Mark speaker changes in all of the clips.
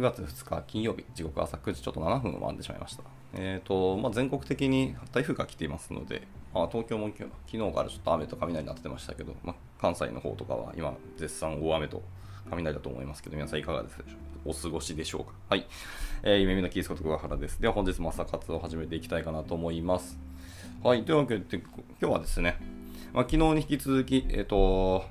Speaker 1: 9月2日金曜日、時刻朝9時ちょっと7分を回ってしまいました。えーとまあ、全国的に台風が来ていますので、まあ、東京も昨日からちょっと雨と雷になってましたけど、まあ、関西の方とかは今、絶賛大雨と雷だと思いますけど、皆さんいかがですでしょうか？お過ごしでしょうか？はい。えー、夢見のキースこと桑原です。では本日も朝活を始めていきたいかなと思います。はい。というわけで、今日はですね、まあ、昨日に引き続き、えっ、ー、と、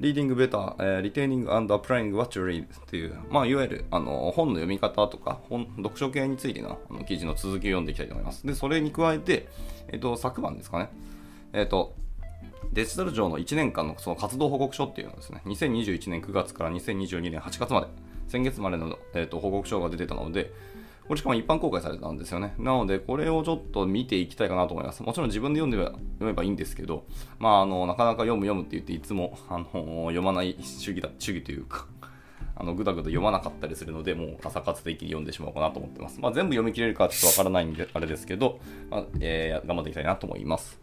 Speaker 1: リーディングベター、えー、リテイニングアンドアプライングワッチュリーっていう、まあ、いわゆるあの本の読み方とか本、読書系についてのあの記事の続きを読んでいきたいと思います。で、それに加えて、えっ、と、昨晩ですかね、えっ、と、デジタル庁の1年間のその活動報告書っていうのですね、2021年9月から2022年8月まで、先月までの、えーと報告書が出てたので、これしかも一般公開されたんですよね。なので、これをちょっと見ていきたいかなと思います。もちろん自分で読んで読めばいいんですけど、まあ、あの、なかなか読む読むって言っていつも、あの、読まない主義だ、主義というか、あの、ぐだぐだ読まなかったりするので、もう朝活的に読んでしまおうかなと思ってます。まあ、全部読み切れるかちょっとわからないんで、あれですけど、まあ、えー、頑張っていきたいなと思います。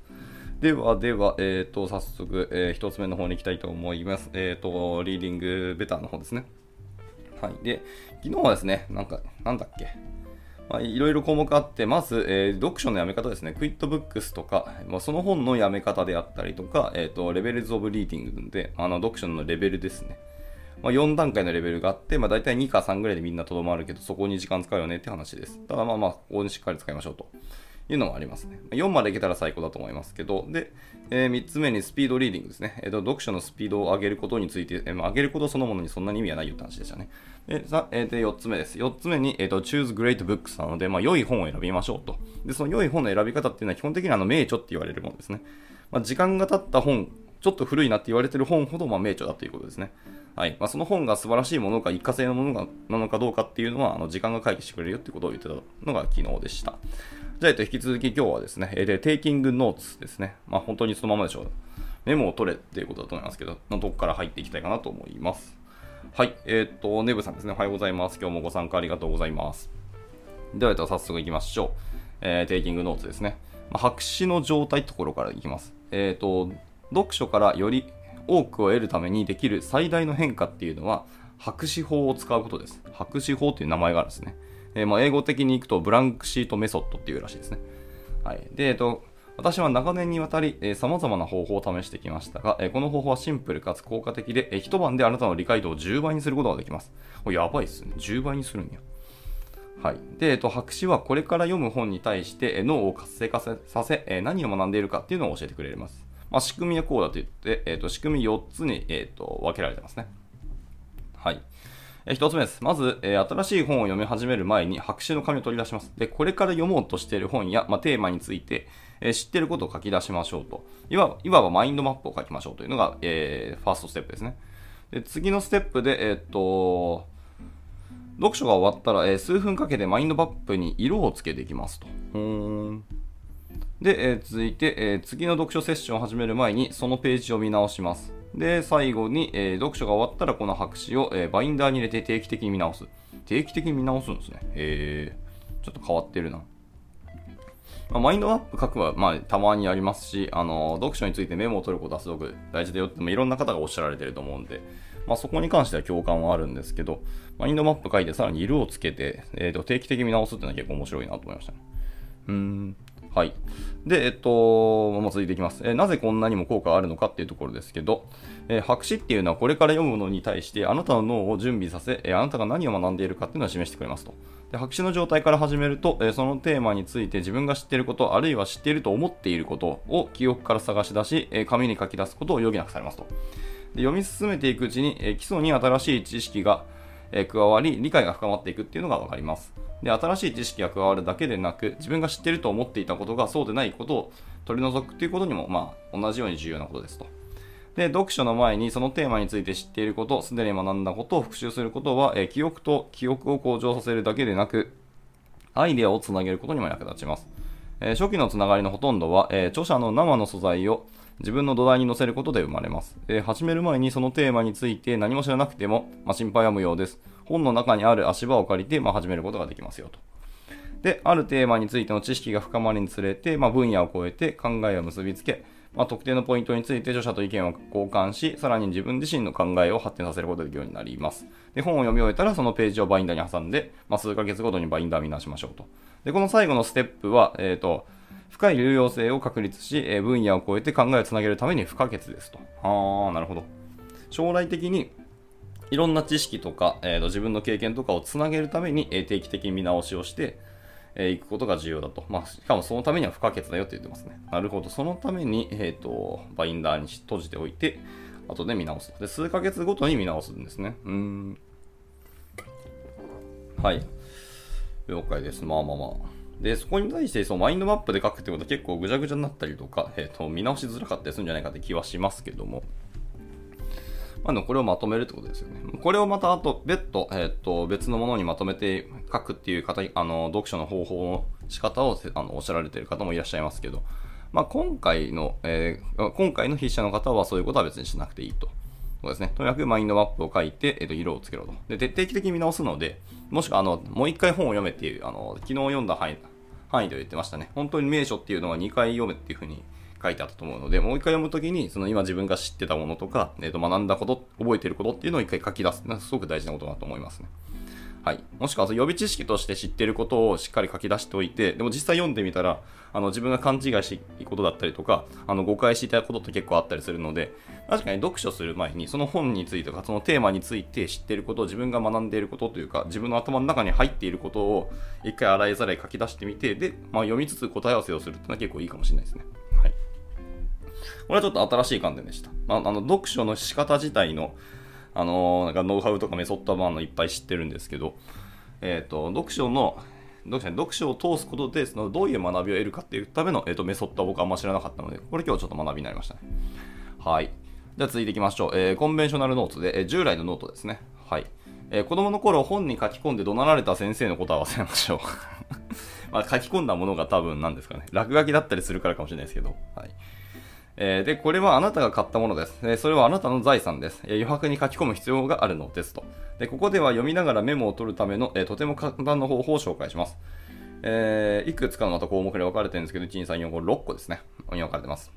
Speaker 1: では、では、えっ、ー、と、早速、えー、一つ目の方に行きたいと思います。えっ、ー、と、 Reading Better の方ですね。はい。で、昨日はですね、なんか、なんだっけ、まあ、いろいろ項目あって、まず、えー、読書のやめ方ですね。 Quit Books とか、まあ、その本のやめ方であったりとか、えっ、ー、と、 Levels of Reading で、あの、読書のレベルですね。まあ、4段階のレベルがあって、まあ、大体2か3ぐらいでみんなとどまるけど、そこに時間使うよねって話です。ただまあまあ、ここにしっかり使いましょうと。いうのがありますね。4までいけたら最高だと思いますけど、で、えー、3つ目にスピードリーディングですね。えーと、読書のスピードを上げることについて、えー、上げることそのものにそんなに意味はないよって話でしたね。で、さえー、で4つ目です。4つ目に、えーと、choose great books なので、まあ、良い本を選びましょうと。で、その良い本の選び方っていうのは基本的にあの名著って言われるものですね。まあ、時間が経った本、ちょっと古いなって言われてる本ほど、まあ、名著だということですね。はい。まあ、その本が素晴らしいものか、一過性のものがなのかどうかっていうのは、あの時間が回帰してくれるよってことを言ってたのが昨日でした。じゃあ、えっと、引き続き今日はですね、えで、テイキングノーツですね。まあ、本当にそのままでしょう。メモを取れっていうことだと思いますけど、のとこから入っていきたいかなと思います。はい。えー、っと、ネブさんですね。おはようございます。今日もご参加ありがとうございます。では、えっと、早速行きましょう。えー、テイキングノーツですね。まあ、白紙の状態ところからいきます。えー、っと、読書からより多くを得るためにできる最大の変化っていうのは、白紙法を使うことです。白紙法っていう名前があるんですね。えー、まあ、英語的にいくとブランクシートメソッドっていうらしいですね。はい。で、えっと、私は長年にわたり、えー、様々な方法を試してきましたが、え、この方法はシンプルかつ効果的で、え、一晩であなたの理解度を10倍にすることができます。これやばいっすね。10倍にするんや。はい。で、えっと、白紙はこれから読む本に対して、え脳を活性化させ、え何を学んでいるかっていうのを教えてくれます。まあ、仕組みはこうだと言って、えっと、仕組み4つに、えっと、分けられてますね。はい。え一つ目です。まず、え新しい本を読み始める前に白紙の紙を取り出します。で、これから読もうとしている本や、まあ、テーマについて、え知っていることを書き出しましょうと。いわいわばマインドマップを書きましょうというのが、えー、ファーストステップですね。で次のステップで、えー、っと、読書が終わったら、えー、数分かけてマインドマップに色をつけていきますと。で、えー、続いて、えー、次の読書セッションを始める前にそのページを見直します。で、最後に、えー、読書が終わったらこの白紙を、えー、バインダーに入れて定期的に見直す。定期的に見直すんですね。えー、ちょっと変わってるな。まあ、マインドマップ書くは、まあ、たまにありますし、あの、読書についてメモを取ることはすごく大事だよって、まあ、いろんな方がおっしゃられてると思うんで、まあ、そこに関しては共感はあるんですけど、マインドマップ書いてさらに色をつけて、えー、と定期的に見直すっていうのは結構面白いなと思いましたね。うん。はい。で、えっと、もう続いていきます。え、なぜこんなにも効果があるのかっていうところですけど、え、白紙っていうのはこれから読むのに対してあなたの脳を準備させ、え、あなたが何を学んでいるかっていうのを示してくれますと。で白紙の状態から始めると、えそのテーマについて自分が知っていること、あるいは知っていると思っていることを記憶から探し出し、え紙に書き出すことを余儀なくされますと。で読み進めていくうちに、え基礎に新しい知識が、え加わり、理解が深まっていくっていうのがわかります。で、新しい知識が加わるだけでなく、自分が知っていると思っていたことがそうでないことを取り除くということにも、まあ、同じように重要なことですと。で、読書の前にそのテーマについて知っていること、すでに学んだことを復習することは、え、記憶と記憶を向上させるだけでなく、アイデアをつなげることにも役立ちます。え、初期のつながりのほとんどは、え、著者の生の素材を自分の土台に乗せることで生まれます。え始める前にそのテーマについて何も知らなくても、まあ、心配は無用です。本の中にある足場を借りて、まあ、始めることができますよと。で、あるテーマについての知識が深まるにつれて、まあ、分野を超えて考えを結びつけ、まあ、特定のポイントについて著者と意見を交換し、さらに自分自身の考えを発展させることができるようになります。で、本を読み終えたら、そのページをバインダーに挟んで、まあ、数ヶ月ごとにバインダー見直しましょうと。で、この最後のステップは、えっ、ー、と、深い有用性を確立し、え分野を超えて考えをつなげるために不可欠ですと。ああ、なるほど。将来的にいろんな知識とか、えー、と自分の経験とかをつなげるために、えー、定期的に見直しをして、えー、いくことが重要だと。まあ、しかもそのためには不可欠だよって言ってますね。なるほど。そのために、えっ、ー、と、バインダーに閉じておいて、後で見直す。で、数ヶ月ごとに見直すんですね。うん。はい。了解です。まあまあまあ。で、そこに対して、そのマインドマップで書くってことは結構ぐちゃぐちゃになったりとか、えっ、ー、と、見直しづらかったりするんじゃないかって気はしますけども。まあ、これをまとめるってことですよね。これをまたあと別途、えっ、と、別のものにまとめて書くっていう方、あの、読書の方法の仕方をあのおっしゃられている方もいらっしゃいますけど、まあ、今回の、えー、今回の筆者の方はそういうことは別にしなくていいと。そうですね。とにかくマインドマップを書いて、えっ、と、色をつけろと。で、徹底的に見直すので、もしくは、あの、もう一回本を読めっていう、あの、昨日読んだ範囲、範囲で言ってましたね。本当に名所っていうのは2回読めっていうふうに書いてあったと思うので、もう一回読むときに、その今自分が知ってたものとか、えっ、ー、と、学んだこと、覚えてることっていうのを一回書き出す。すごく大事なことだと思いますね。はい。もしくは、予備知識として知ってることをしっかり書き出しておいて、でも実際読んでみたら、あの、自分が勘違いしていいことだったりとか、あの、誤解していたことって結構あったりするので、確かに読書する前に、その本についてとか、そのテーマについて知ってることを、自分が学んでいることというか、自分の頭の中に入っていることを、一回洗いざらい書き出してみて、で、まあ、読みつつ答え合わせをするっていうのは結構いいかもしれないですね。これはちょっと新しい観点でした。まあ、あの、読書の仕方自体の、あのなんかノウハウとかメソッド版のいっぱい知ってるんですけど、えっ、ー、と、読書の、読書読書を通すことで、そのどういう学びを得るかっていうための、えーと、メソッドは僕はあんま知らなかったので、これ今日ちょっと学びになりましたね。はい。じゃあ続いていきましょう。えー、 Conventional ノートで、えー、従来のノートですね。はい。えー、子供の頃本に書き込んで怒鳴られた先生のことは忘れましょう。まあ、書き込んだものが多分何ですかね。落書きだったりするからかもしれないですけど。はい。えー、で、これはあなたが買ったものです。えー、それはあなたの財産です、えー、余白に書き込む必要があるのですと。で、ここでは読みながらメモを取るための、えとても簡単な方法を紹介します。えいくつかのまた項目で分かれてるんですけど、1、2、3、4、5、6個ですね。に分かれてます。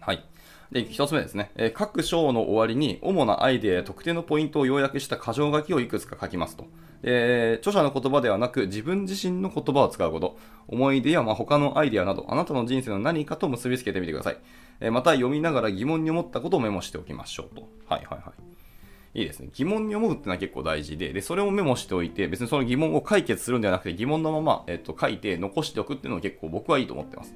Speaker 1: はい。で、一つ目ですね。えー、各章の終わりに主なアイデアや特定のポイントを要約した箇条書きをいくつか書きますと。えー、著者の言葉ではなく自分自身の言葉を使うこと。思い出やまあ他のアイデアなど、あなたの人生の何かと結びつけてみてください。えー、また読みながら疑問に思ったことをメモしておきましょうと。はいはいはい。いいですね。疑問に思うってのは結構大事で、で、それをメモしておいて、別にその疑問を解決するんではなくて、疑問のまま、えっ、と、書いて残しておくっていうのは結構僕はいいと思ってます。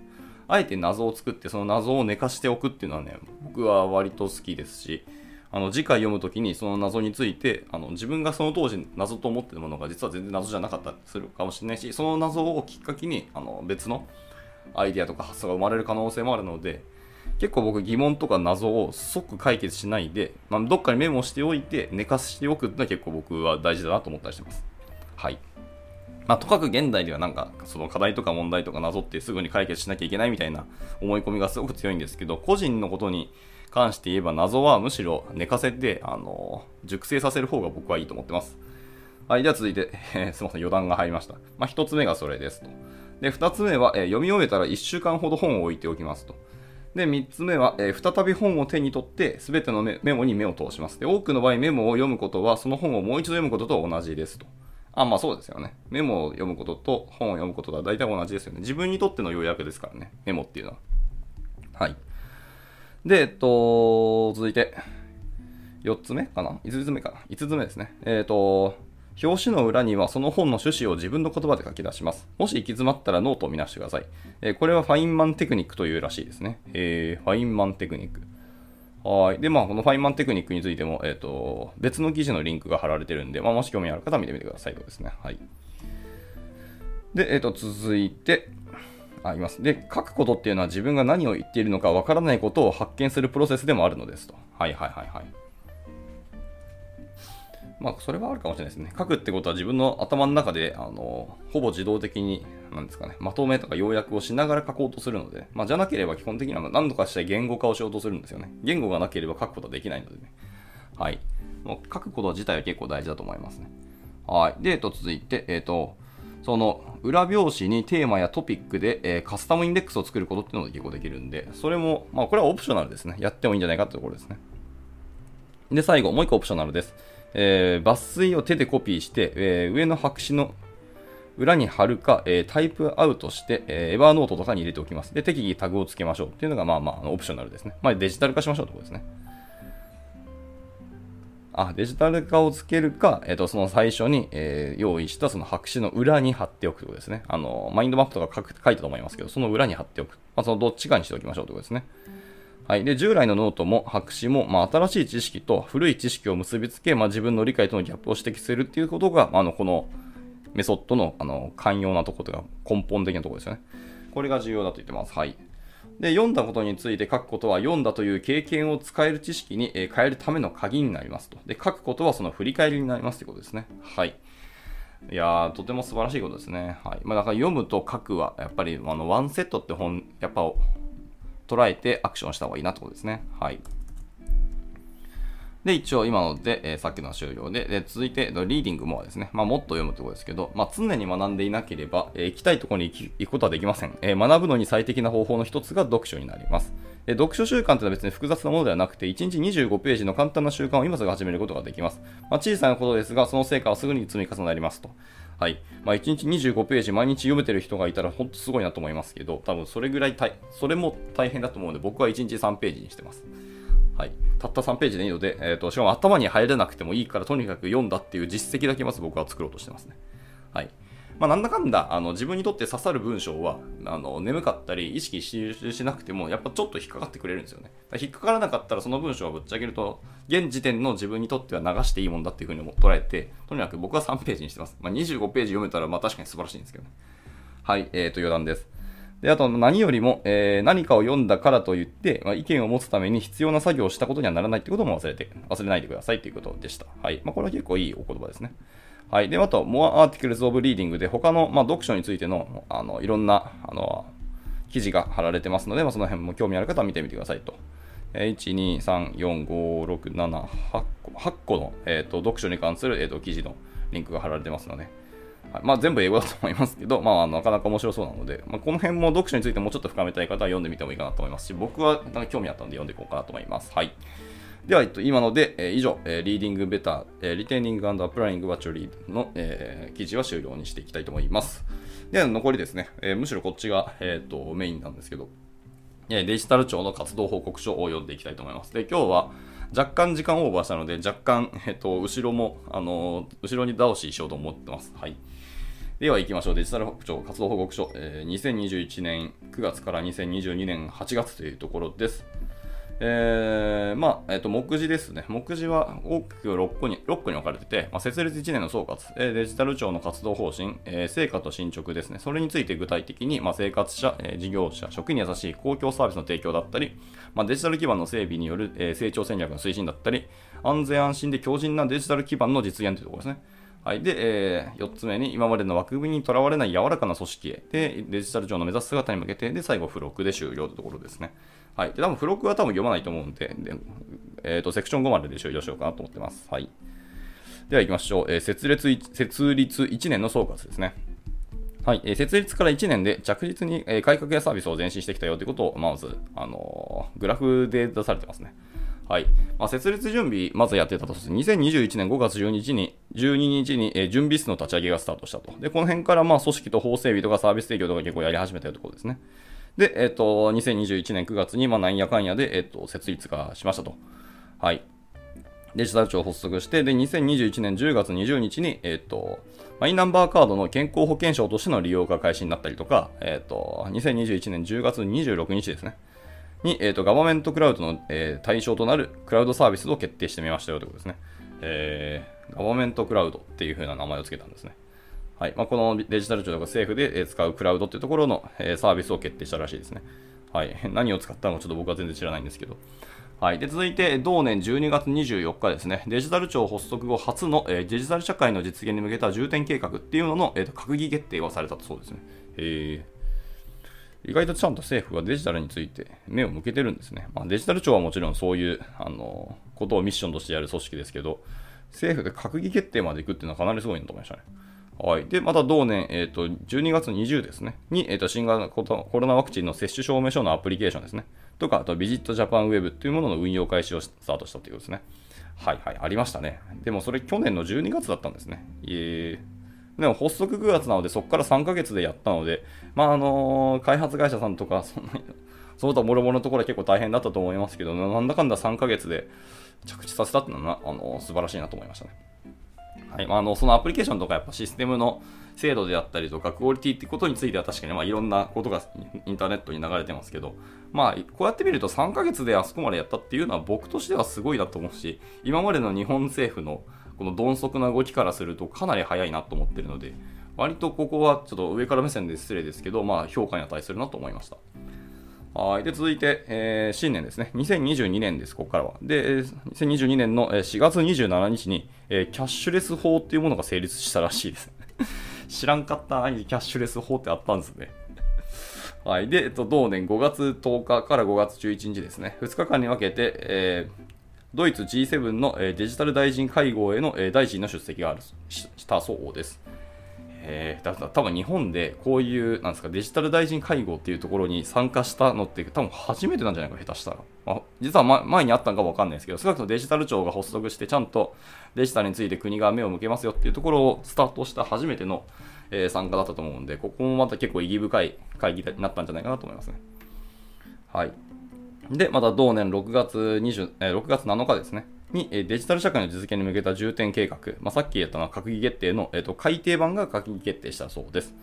Speaker 1: あえて謎を作ってその謎を寝かしておくっていうのはね、僕は割と好きですし、あの次回読むときにその謎についてあの自分がその当時謎と思ってるものが実は全然謎じゃなかったりするかもしれないしその謎をきっかけにあの別のアイデアとか発想が生まれる可能性もあるので結構僕疑問とか謎を即解決しないで、まあ、どっかにメモしておいて寝かしておくってのは結構僕は大事だなと思ったりしてます。はい。まあ、とかく現代ではなんか、その課題とか問題とか謎ってすぐに解決しなきゃいけないみたいな思い込みがすごく強いんですけど、個人のことに関して言えば謎はむしろ寝かせて、あの、熟成させる方が僕はいいと思ってます。はい、では続いて、えー、すみません、余談が入りました。まあ、一つ目がそれですと。で、二つ目は、えー、読み終えたら一週間ほど本を置いておきますと。で、三つ目は、えー、再び本を手に取って、すべてのメモに目を通します。で、多くの場合メモを読むことは、その本をもう一度読むことと同じですと。あ、まあそうですよね。メモを読むことと本を読むこととは大体同じですよね。自分にとっての要約ですからね。メモっていうのは。はい。で、えっと、続いて、4つ目かな ?5 つ目かな ?5 つ目ですね。えっと、表紙の裏にはその本の趣旨を自分の言葉で書き出します。もし行き詰まったらノートを見直してください。えー、これはファインマンテクニックというらしいですね。えー、ファインマンテクニック。はい。で、まあ、このファインマンテクニックについても、えっ、ー、と、別の記事のリンクが貼られてるんで、まあ、もし興味ある方は見てみてくださいとですね。はい。で、えっ、ー、と、続いて、あ、います。で、書くことっていうのは自分が何を言っているのかわからないことを発見するプロセスでもあるのですと。はいはいはいはい。まあ、それはあるかもしれないですね。書くってことは自分の頭の中で、あの、ほぼ自動的になんですかね、まとめとか要約をしながら書こうとするので、まあ、じゃなければ基本的には何とかしたい言語化をしようとするんですよね。言語がなければ書くことはできないのでね。はい。もう書くこと自体は結構大事だと思いますね。はい。で、えっと、続いて、えっと、その裏表紙にテーマやトピックで、えー、カスタムインデックスを作ることっていうのが結構できるんで、それも、まあこれはオプショナルですね。やってもいいんじゃないかってところですね。で、最後、もう一個オプショナルです。えー、抜粋を手でコピーして、えー、上の白紙の裏に貼るか、えー、タイプアウトして、えー、エバーノートとかに入れておきます。で、適宜タグをつけましょうっていうのが、まあまあ、オプショナルですね。まあ、デジタル化しましょうってことですね。あ、デジタル化をつけるか、えっ、ー、と、その最初に、えー、用意したその白紙の裏に貼っておくということですね。あの、マインドマップとか書いたと思いますけど、その裏に貼っておく。まあ、そのどっちかにしておきましょうということですね。はい。で、従来のノートも白紙も、まあ、新しい知識と古い知識を結びつけ、まあ、自分の理解とのギャップを指摘するっていうことが、まあの、このメソッドの、あの、肝要なところとか、根本的なところですよね。これが重要だと言ってます。はい。で、読んだことについて書くことは、読んだという経験を使える知識に変えるための鍵になりますと。で、書くことはその振り返りになりますということですね。はい。いやー、とても素晴らしいことですね。はい。まあ、だから読むと書くは、やっぱり、あの、ワンセットって本、やっぱ、捉えてアクションした方がいいなってことですね。はい。で、一応今ので、えー、さっきの終了で、で続いて、リーディングもですね、まあ、もっと読むところですけど、まあ、常に学んでいなければ、えー、行きたいところに行くことはできません、えー、学ぶのに最適な方法の一つが読書になります。で読書習慣というのは別に複雑なものではなくて、1日25ページの簡単な習慣を今すぐ始めることができます。まあ、小さなことですが、その成果はすぐに積み重なりますと。はい。まあ、1日25ページ毎日読めてる人がいたらほんとすごいなと思いますけど、多分それぐらい大、それも大変だと思うので、僕は1日3ページにしてます。はい。たった3ページでいいので、えっ、ー、と、しかも頭に入れなくてもいいから、とにかく読んだっていう実績だけまず僕は作ろうとしてますね。はい。まあ、なんだかんだ、あの、自分にとって刺さる文章は、あの、眠かったり、意識しなくても、やっぱちょっと引っかかってくれるんですよね。引っかからなかったら、その文章をぶっちゃけると、現時点の自分にとっては流していいもんだっていうふうに捉えて、とにかく僕は3ページにしてます。まあ、25ページ読めたら、まあ確かに素晴らしいんですけどね。はい、えーと、余談です。で、あと何よりも、えー、何かを読んだからといって、まあ、意見を持つために必要な作業をしたことにはならないってことも忘れて、忘れないでくださいということでした。はい。まあ、これは結構いいお言葉ですね。はい。で、あと、More Articles of Reading で他の、まあ、読書についての、あの、いろんな、あの、記事が貼られてますので、まあ、その辺も興味ある方は見てみてくださいと。1、2、3、4、5、6、7、8個 ,8 個の、えーと、読書に関する、えーと、記事のリンクが貼られてますので、はいまあ、全部英語だと思いますけど、まあ、なかなか面白そうなので、まあ、この辺も読書についてもうちょっと深めたい方は読んでみてもいいかなと思いますし、僕はなんか興味あったので読んでいこうかなと思います。はい。では、えっと、今ので、えー、以上、えー、リーディングベター、えー、リテイニングアプライングワッチョリーの、えー、記事は終了にしていきたいと思います。では、残りですね、えー、むしろこっちが、えーと、メインなんですけど、デジタル庁の活動報告書を読んでいきたいと思います。で、今日は若干時間オーバーしたので、若干、えっと、後ろも、あの、後ろに倒ししようと思ってます。はい。では行きましょう。デジタル庁活動報告書、えー、2021年9月から2022年8月というところです。えー、まあ、えっ、ー、と、目次ですね。目次は大きく6個に、6個に分かれてて、まあ、設立1年の総括、えー、デジタル庁の活動方針、えー、成果と進捗ですね。それについて具体的に、まあ、生活者、えー、事業者、職員に優しい公共サービスの提供だったり、まあ、デジタル基盤の整備による、えー、成長戦略の推進だったり、安全安心で強靭なデジタル基盤の実現というところですね。はい。で、えー、4つ目に、今までの枠組みにとらわれない柔らかな組織へ。で、デジタル庁の目指す姿に向けて、で、最後、付録で終了というところですね。はい。で、多分付録は多分読まないと思うんで、でえっ、ー、と、セクション5までで終了しようかなと思ってます。はい。では行きましょう。えー、設立、設立1年の総括ですね。はい、えー、設立から1年で着実に、えー、改革やサービスを前進してきたよということを、まず、あのー、グラフで出されてますね。はい。まあ、設立準備、まずやってたとして、2021年5月12日に、12日に、え、準備室の立ち上げがスタートしたと。で、この辺から、まあ、組織と法整備とかサービス提供とか結構やり始めたところですね。で、えっ、ー、と、2021年9月に、まあ、なんやかんやで、えっ、ー、と、設立がしましたと。はい。デジタル庁発足して、で、2021年10月20日に、えっ、ー、と、マイナンバーカードの健康保険証としての利用が開始になったりとか、えっ、と、2021年10月26日ですね。に、えっ、と、ガバメントクラウドの、え対象となるクラウドサービスを決定してみましたよということですね。えー、ガバメントクラウドっていう風な名前を付けたんですね。はいまあ、このデジタル庁とか政府で使うクラウドっていうところのえサービスを決定したらしいですね。はい、何を使ったのかちょっと僕は全然知らないんですけど。はい、で続いて、同年12月24日ですね、デジタル庁発足後初の、えー、デジタル社会の実現に向けた重点計画っていうのの、えーと、閣議決定がされたそうですね。えー、意外とちゃんと政府はデジタルについて目を向けてるんですね。まあ、デジタル庁はもちろんそういう、あのことをミッションとしてやる組織ですけど、政府で閣議決定まで行くっていうのはかなりすごいなと思いましたね。はい。で、また同年、えっ、ー、と、12月20ですね、に、えっ、ー、と、新型コロナワクチンの接種証明書のアプリケーションですね。とか、あと、ビジットジャパンウェブっていうものの運用開始をスタートしたということですね。はいはい、ありましたね。でもそれ去年の12月だったんですね。えー、でも発足9月なので、そこから3ヶ月でやったので、まああのー、開発会社さんとか、そんなに、その他もろもろのところは結構大変だったと思いますけど、なんだかんだ3ヶ月で着地させたっていうのは、あのー、素晴らしいなと思いましたね。はいまあ、あのそのアプリケーションとかやっぱシステムの精度であったりとかクオリティってことについては確かにまあいろんなことがインターネットに流れてますけど、まあ、こうやって見ると3ヶ月であそこまでやったっていうのは僕としてはすごいなと思うし今までの日本政府のこの鈍足な動きからするとかなり早いなと思ってるので割とここはちょっと上から目線で失礼ですけど、まあ、評価に値するなと思いました。はい。で、続いて、えー、新年ですね。2022年です、ここからは。で、2022年の4月27日に、えー、キャッシュレス法っていうものが成立したらしいです。知らんかったな、キャッシュレス法ってあったんですね。はい。で、えっと、同年5月10日から5月11日ですね。2日間に分けて、えー、ドイツ G7 のデジタル大臣会合への大臣の出席があるしたそうです。えー、だ多分日本でこういうなんですかデジタル大臣会合っていうところに参加したのって多分初めてなんじゃないか下手したら、まあ、実は、ま、前にあったのか分かんないですけど少なくともデジタル庁が発足してちゃんとデジタルについて国が目を向けますよっていうところをスタートした初めての、えー、参加だったと思うんでここもまた結構意義深い会議になったんじゃないかなと思いますね。はい。でまた同年6月20、え、6月7日ですねにデジタル社会の実現に向けた重点計画、まあ、さっき言ったのは閣議決定の、えーと、改定版が閣議決定したそうです。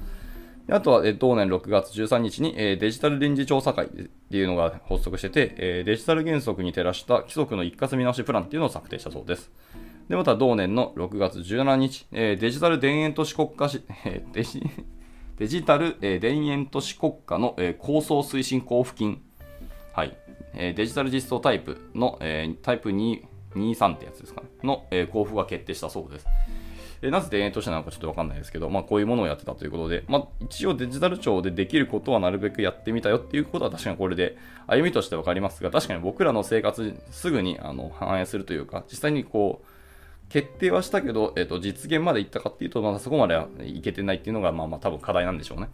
Speaker 1: であとは、え同年6月13日に、えデジタル臨時調査会っていうのが発足してて、えデジタル原則に照らした規則の一括見直しプランっていうのを策定したそうです。で、また同年の6月17日、えデジタル田園都市国家し、えデジデジタル、え田園都市国家の、え構想推進交付金、はい、えデジタル実装タイプの、えタイプ2 23ってやつですかね、の、え、交付が決定したそうです。えなぜ田園都市なのかちょっとわかんないですけど、まあ、こういうものをやってたということで、まあ、一応デジタル庁でできることはなるべくやってみたよっていうことは確かにこれで歩みとしてわかりますが、確かに僕らの生活すぐにあの反映するというか、実際にこう、決定はしたけど、えっ、と、実現までいったかっていうと、まだそこまではいけてないっていうのが、まあまあ多分課題なんでしょうね。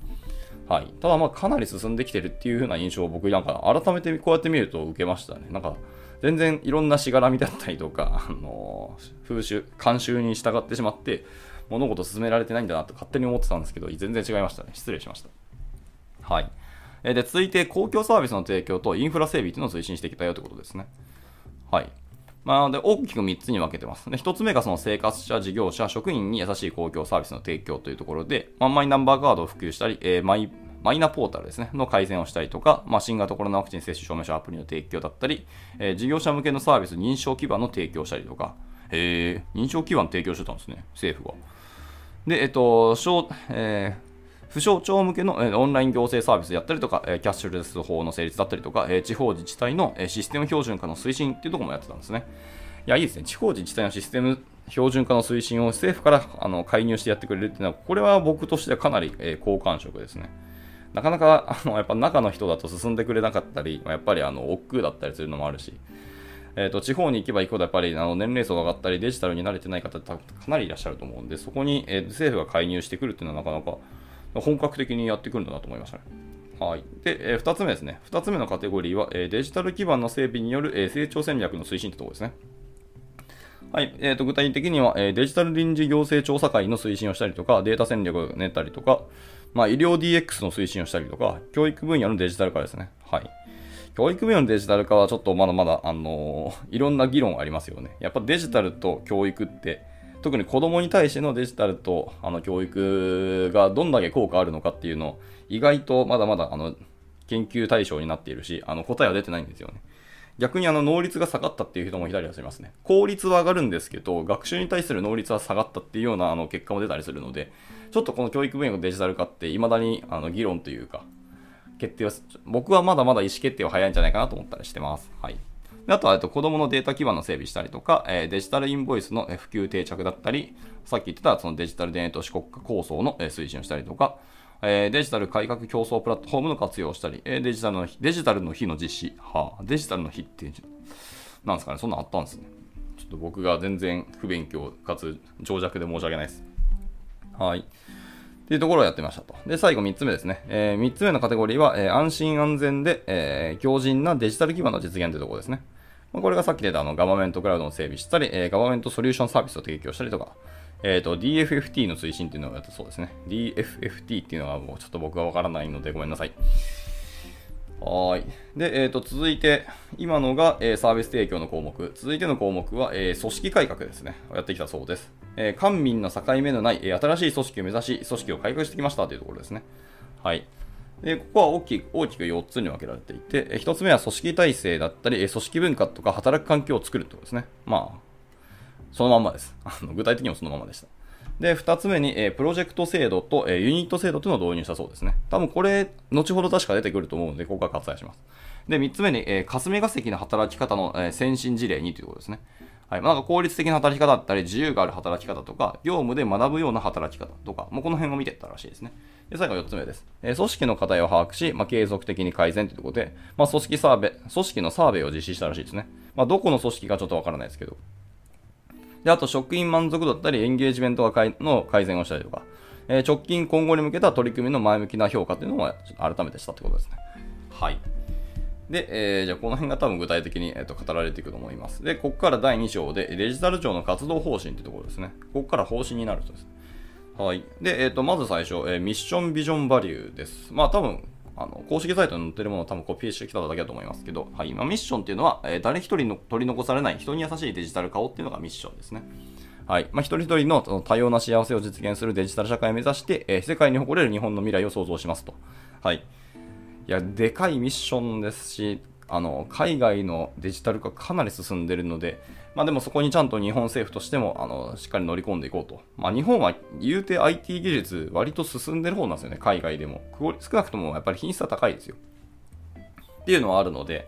Speaker 1: はい。ただまあかなり進んできてるっていう風な印象を僕なんか改めてこうやって見ると受けましたね。なんか、全然いろんなしがらみだったりとか、あの風習、慣習に従ってしまって、物事進められてないんだなと勝手に思ってたんですけど、全然違いましたね。失礼しました。はい。えで、続いて、公共サービスの提供とインフラ整備というのを推進してきたよということですね。はい。まあ、で大きく3つに分けてます。で1つ目がその生活者、事業者、職員に優しい公共サービスの提供というところで、まあ、マイナンバーカードを普及したり、えー、マイマイナポータルですね、の改善をしたりとか、まあ、新型コロナワクチン接種証明書アプリの提供だったり、えー、事業者向けのサービス認証基盤の提供したりとか、えー、認証基盤提供してたんですね、政府が。で、えっと、えー不省庁向けの、オンライン行政サービスやったりとか、キャッシュレス法の成立だったりとか、地方自治体の、システム標準化の推進っていうところもやってたんですね。いや、いいですね。地方自治体のシステム標準化の推進を政府からあの介入してやってくれるっていうのは、これは僕としてはかなり、え好感触ですね。なかなかあのやっぱ中の人だと進んでくれなかったり、やっぱりあの億劫だったりするのもあるし、えーと、地方に行けば行くほどやっぱりあの年齢層が上がったりデジタルに慣れてない方かなりいらっしゃると思うんでそこに、えー、政府が介入してくるっていうのはなかなか本格的にやってくるんだなと思いましたね。はい。で、えー、2つ目ですね。2つ目のカテゴリーは、えー、デジタル基盤の整備による、えー、成長戦略の推進ってところですね。はい。えーと、具体的には、えー、デジタル臨時行政調査会の推進をしたりとか、データ戦略を練ったりとか、まあ、医療 DX の推進をしたりとか、教育分野のデジタル化ですね。はい。教育分野のデジタル化はちょっとまだまだ、あのー、いろんな議論ありますよね。やっぱデジタルと教育って、特に子供に対してのデジタルとあの教育がどんだけ効果あるのかっていうのを、意外とまだまだあの研究対象になっているし、あの答えは出てないんですよね。逆にあの能率が下がったっていう人もいたりはしますね。効率は上がるんですけど、学習に対する能率は下がったっていうようなあの結果も出たりするので、ちょっとこの教育分野のデジタル化って未だにあの議論というか、決定は、僕はまだまだ意思決定は早いんじゃないかなと思ったりしてます。はい。であとは、えっと子供のデータ基盤の整備したりとか、えデジタルインボイスの普及定着だったり、さっき言ってたそのデジタル田園都市国家構想の推進をしたりとか、えデジタル改革競争プラットフォームの活用したり、えデジタルのデジタルの日の実施、はあ、デジタルの日ってなんですかね、そんなあったんですね。ちょっと僕が全然不勉強かつ情弱で申し訳ないです。はい。っていうところをやってましたと。で、最後3つ目ですね。えー、3つ目のカテゴリーは、えー、安心安全で、えー、強靭なデジタル基盤の実現というところですね。まあ、これがさっき出たあのガバメントクラウドの整備したり、えー、ガバメントソリューションサービスを提供したりとか、えっ、ー、と、DFFT の推進っていうのをやってそうですね。DFFT っていうのはもうちょっと僕はわからないのでごめんなさい。はい。で、えっ、ー、と、続いて、今のが、えー、サービス提供の項目。続いての項目は、えー、組織改革ですね。やってきたそうです。え官民の境目のない、え新しい組織を目指し、組織を改革してきましたというところですね。はい。で、ここは大きく大きく4つに分けられていて、1つ目は組織体制だったり、組織文化とか働く環境を作るということですね。まあ、そのまんまです。あの具体的にもそのままでした。で、2つ目に、えプロジェクト制度と、えユニット制度というのを導入したそうですね。多分これ、後ほど確か出てくると思うので、ここは割愛します。で、3つ目に、え霞が関の働き方の、え先進事例にということですね。はい。まあ、なんか効率的な働き方だったり、自由がある働き方とか、業務で学ぶような働き方とか、もうこの辺を見てったらしいですね。で、最後4つ目です。えー、組織の課題を把握し、まあ、継続的に改善というところで、まあ、組織サーベ、組織のサーベイを実施したらしいですね。まあ、どこの組織かちょっとわからないですけど。で、あと、職員満足度だったり、エンゲージメントの改善をしたりとか、えー、直近今後に向けた取り組みの前向きな評価というのを改めてしたってことですね。はい。で、えー、じゃあこの辺が多分具体的に、えー、と語られていくと思います。で、ここから第2章でデジタル庁の活動方針というところですね。ここから方針になるとです。はい。で、えっ、ー、と、まず最初、えー、ミッションビジョンバリューです。まあ多分、あの公式サイトに載ってるものを多分コピーしてきただけだと思いますけど、はい。まあ、ミッションっていうのは、えー、誰一人の取り残されない人に優しいデジタル化をっていうのがミッションですね。はい。まあ、一人一人の多様な幸せを実現するデジタル社会を目指して、えー、世界に誇れる日本の未来を創造しますと。はい。いや、でかいミッションですし、あの海外のデジタル化かなり進んでるので、まあ、でもそこにちゃんと日本政府としてもあのしっかり乗り込んでいこうと。まあ、日本は言うて IT 技術割と進んでる方なんですよね、海外でも。少なくともやっぱり品質は高いですよ。っていうのはあるので、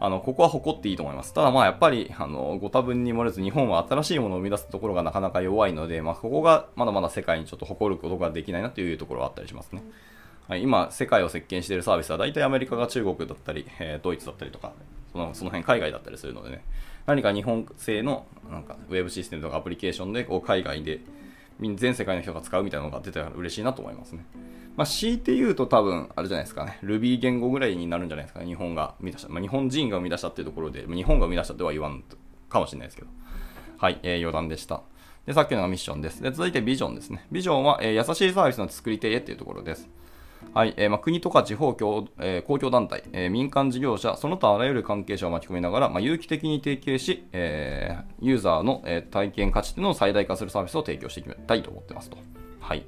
Speaker 1: あの、ここは誇っていいと思います。ただまあやっぱり、あの、ご多分に漏れず日本は新しいものを生み出すところがなかなか弱いので、まあここがまだまだ世界にちょっと誇ることができないなというところはあったりしますね。はい、今、世界を席巻しているサービスは大体アメリカが中国だったり、えー、ドイツだったりとか、そのその辺海外だったりするのでね、何か日本製のなんかウェブシステムとかアプリケーションでこう海外で全世界の人が使うみたいなのが出たら嬉しいなと思いますね。まあ、強いて言うと多分、あれじゃないですかね、Ruby 言語ぐらいになるんじゃないですかね、日本が生み出した。まあ、日本人が生み出したっていうところで、日本が生み出したとは言わんかもしれないですけど。はい、えー、余談でした。で、さっきのがミッションです。で、続いてビジョンですね。ビジョンは、えー、優しいサービスの作り手へっていうところです。はい、えー、まあ、国とか地方共、えー、公共団体、えー、民間事業者、その他あらゆる関係者を巻き込みながら、まあ、有機的に提携し、えー、ユーザーの、えー、体験価値というのを最大化するサービスを提供していきたいと思ってますと。はい。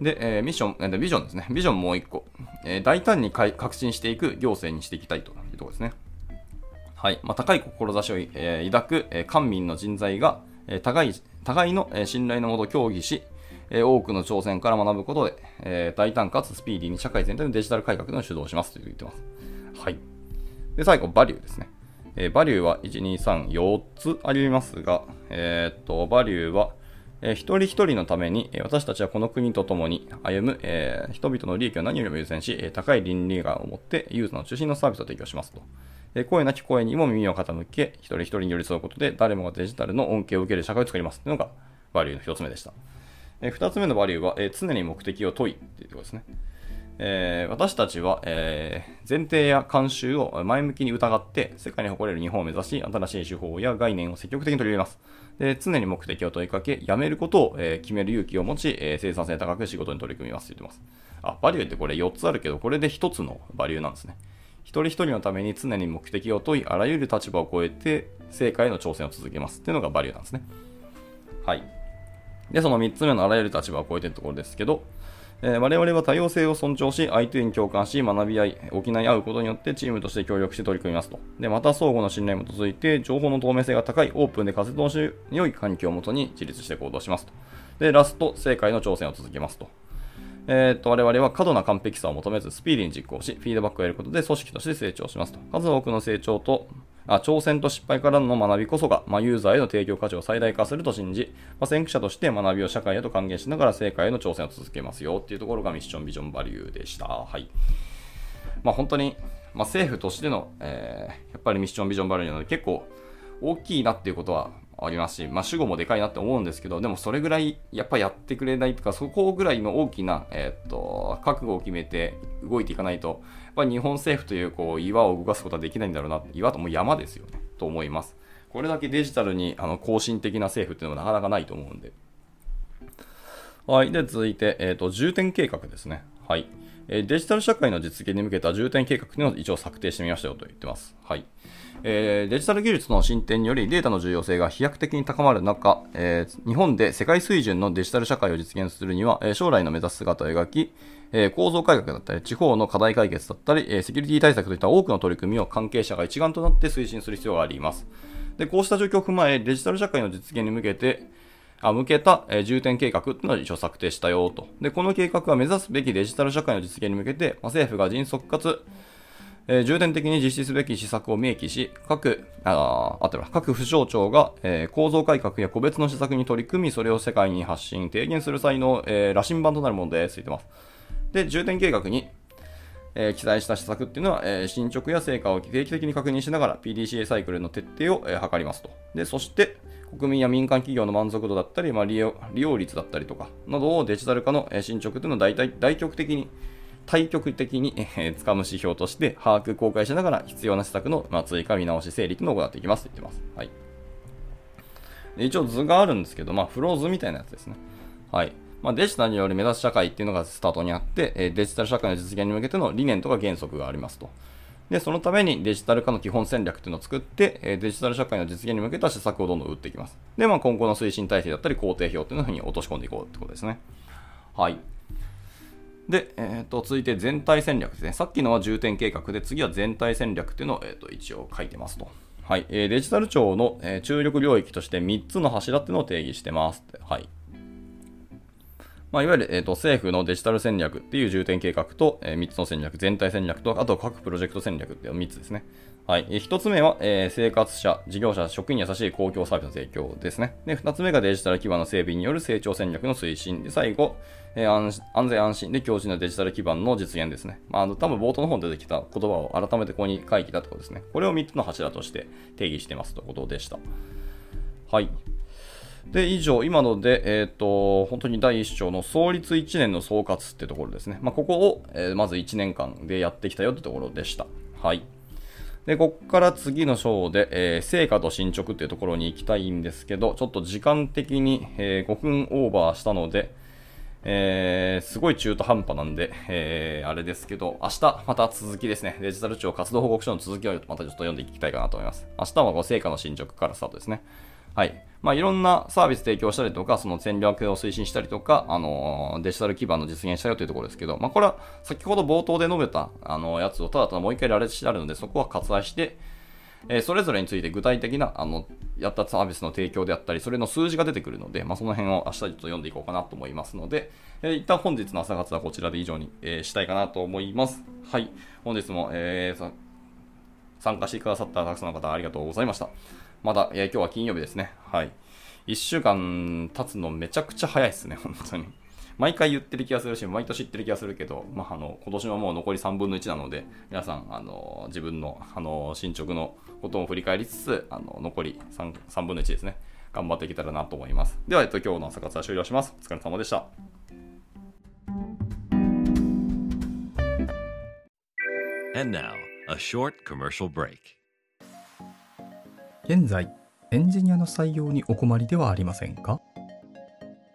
Speaker 1: で、えー、ミッション、えー、ビジョンですね。ビジョンもう一個。えー、大胆に革新していく行政にしていきたいというところですね。はい。まあ、高い志を、えー、抱く、えー、官民の人材が、えー、互い、互いの、えー、信頼のもと協議し、え多くの挑戦から学ぶことで、え大胆かつスピーディーに社会全体のデジタル改革の主導しますと言ってます。はい。で、最後、バリューですね。えバリューは1、2、3、4つありますが、えー、っと、バリューは、えー、一人一人のために、え私たちはこの国と共に歩む、えー、人々の利益を何よりも優先し、え高い倫理観を持ってユーザーの中心のサービスを提供しますと。え声なき声にも耳を傾け、一人一人に寄り添うことで、誰もがデジタルの恩恵を受ける社会を作りますというのが、バリューの一つ目でした。え、2つ目のバリューは、え、常に目的を問いっていうところですね。えー、私たちは、えー、前提や慣習を前向きに疑って世界に誇れる日本を目指し新しい手法や概念を積極的に取り入れます。で常に目的を問いかけ、やめることを、えー、決める勇気を持ち、え、生産性高く仕事に取り組みますと言ってます。あ、バリューってこれ4つあるけど、これで1つのバリューなんですね。一人一人のために常に目的を問い、あらゆる立場を超えて成果への挑戦を続けますっていうのがバリューなんですね。はい。で、その3つ目のあらゆる立場を超えてるところですけど、えー、我々は多様性を尊重し、相手に共感し、学び合い、補い合うことによってチームとして協力して取り組みますと。で、また相互の信頼に基づいて、情報の透明性が高い、オープンで活動し良い環境をもとに自立して行動しますと。で、ラスト、正解の挑戦を続けますと。えー、っと、我々は過度な完璧さを求めず、スピーディーに実行し、フィードバックを得ることで組織として成長しますと。数多くの成長と挑戦と失敗からの学びこそが、まあ、ユーザーへの提供価値を最大化すると信じ、まあ、先駆者として学びを社会へと還元しながら成果への挑戦を続けますよっていうところがミッションビジョンバリューでした。はい。まあ、本当に、まあ、政府としての、えー、やっぱりミッションビジョンバリューなので結構大きいなっていうことはありますし、まあ、主語もでかいなって思うんですけど、でもそれぐらいやっぱやってくれないとか、そこぐらいの大きな、えー、っと、覚悟を決めて動いていかないと、やっぱ日本政府というこう岩を動かすことはできないんだろうな、岩ともう山ですよね、と思います。これだけデジタルにあの更新的な政府っていうのはなかなかないと思うんで。はい。で、続いて、えっ、と、重点計画ですね。はい。えデジタル社会の実現に向けた重点計画というのを一応策定してみましたよと言ってます。はい。えー、デジタル技術の進展によりデータの重要性が飛躍的に高まる中、えー、日本で世界水準のデジタル社会を実現するには、えー、将来の目指す姿を描き、え構造改革だったり、地方の課題解決だったり、えセキュリティ対策といった多くの取り組みを関係者が一丸となって推進する必要があります。で、こうした状況を踏まえ、デジタル社会の実現に向けて、あ向けた、え重点計画っていうのを一応策定したよと。で、この計画は目指すべきデジタル社会の実現に向けて、まあ、政府が迅速かつ、えー、重点的に実施すべき施策を明記し、各、ああって各府省庁が、えー、構造改革や個別の施策に取り組み、それを世界に発信、提言する際の、えー、羅針盤となるものでついてます。で、重点計画に、えー、記載した施策っていうのは、えー、進捗や成果を定期的に確認しながら PDCA サイクルの徹底を、えー、図りますと。で、そして、国民や民間企業の満足度だったり、まあ、利用利用率だったりとかなどをデジタル化のえ進捗というのを大体大局的に対極的に、えー、掴む指標として把握、公開しながら必要な施策の、まあ、追加、見直し、整理というのを行っていきますと言ってます。はい。一応図があるんですけど、まあ、フロー図みたいなやつですね。はい。まあ、デジタルによる目指す社会っていうのがスタートにあって、えデジタル社会の実現に向けての理念とか原則がありますと。で、そのためにデジタル化の基本戦略っていうのを作って、えデジタル社会の実現に向けた施策をどんどん打っていきます。で、まあ、今後の推進体制だったり工程表っていうのに落とし込んでいこうってことですね。はい。で、えー、と続いて全体戦略ですね。さっきのは重点計画で、次は全体戦略っていうのを、えー、と一応書いてますと。はい。えー、デジタル庁の、えー、注力領域として3つの柱っていうのを定義してます。はい。まあ、いわゆる、えーと、政府のデジタル戦略っていう重点計画と、えー、3つの戦略、全体戦略と、あと各プロジェクト戦略っていう3つですね。はい。1つ目は、えー、生活者、事業者、職員に優しい公共サービスの提供ですね。で、2つ目がデジタル基盤の整備による成長戦略の推進。で、最後、えー、安全安心で強靭なデジタル基盤の実現ですね。まあ、あの多分冒頭の方に出てきた言葉を改めてここに書いてたってことですね。これを3つの柱として定義してますということでした。はい。で、以上、今ので、えっ、ー、と、本当に第1章の創立1年の総括ってところですね。まあ、ここを、えー、まず1年間でやってきたよってところでした。はい。で、こっから次の章で、えー、成果と進捗っていうところに行きたいんですけど、ちょっと時間的に、え、5分オーバーしたので、えー、すごい中途半端なんで、えー、あれですけど、明日また続きですね、デジタル庁活動報告書の続きをまたちょっと読んでいきたいかなと思います。明日はこう成果の進捗からスタートですね。はい。まあ、いろんなサービス提供したりとか、その戦略を推進したりとか、あのデジタル基盤の実現したよというところですけど、まあ、これは先ほど冒頭で述べた、あの、やつをただただもう一回羅列してあるので、そこは割愛して、えー、それぞれについて具体的な、あの、やったサービスの提供であったり、それの数字が出てくるので、まあ、その辺を明日ちょっと読んでいこうかなと思いますので、えー、一旦本日の朝活はこちらで以上に、えー、したいかなと思います。はい。本日も、えー、参加してくださったたくさんの方ありがとうございました。まだ、えー、今日は金曜日ですね。はい。1週間経つのめちゃくちゃ早いですね、本当に。毎回言ってる気がするし、毎年言ってる気がするけど、まあ、あの今年はもう残り3分の1なので、皆さん、あの自分のあの進捗のことを振り返りつつ、あの残り 3, 3分の1ですね、頑張っていけたらなと思います。では、えっと、今日の朝活は終了します。お疲れ様でした。
Speaker 2: And now, a short commercial break.
Speaker 3: 現在、エンジニアの採用にお困りではありませんか？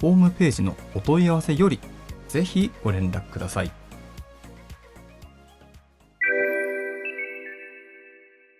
Speaker 3: ホームページのお問い合わせよりぜひご連絡ください。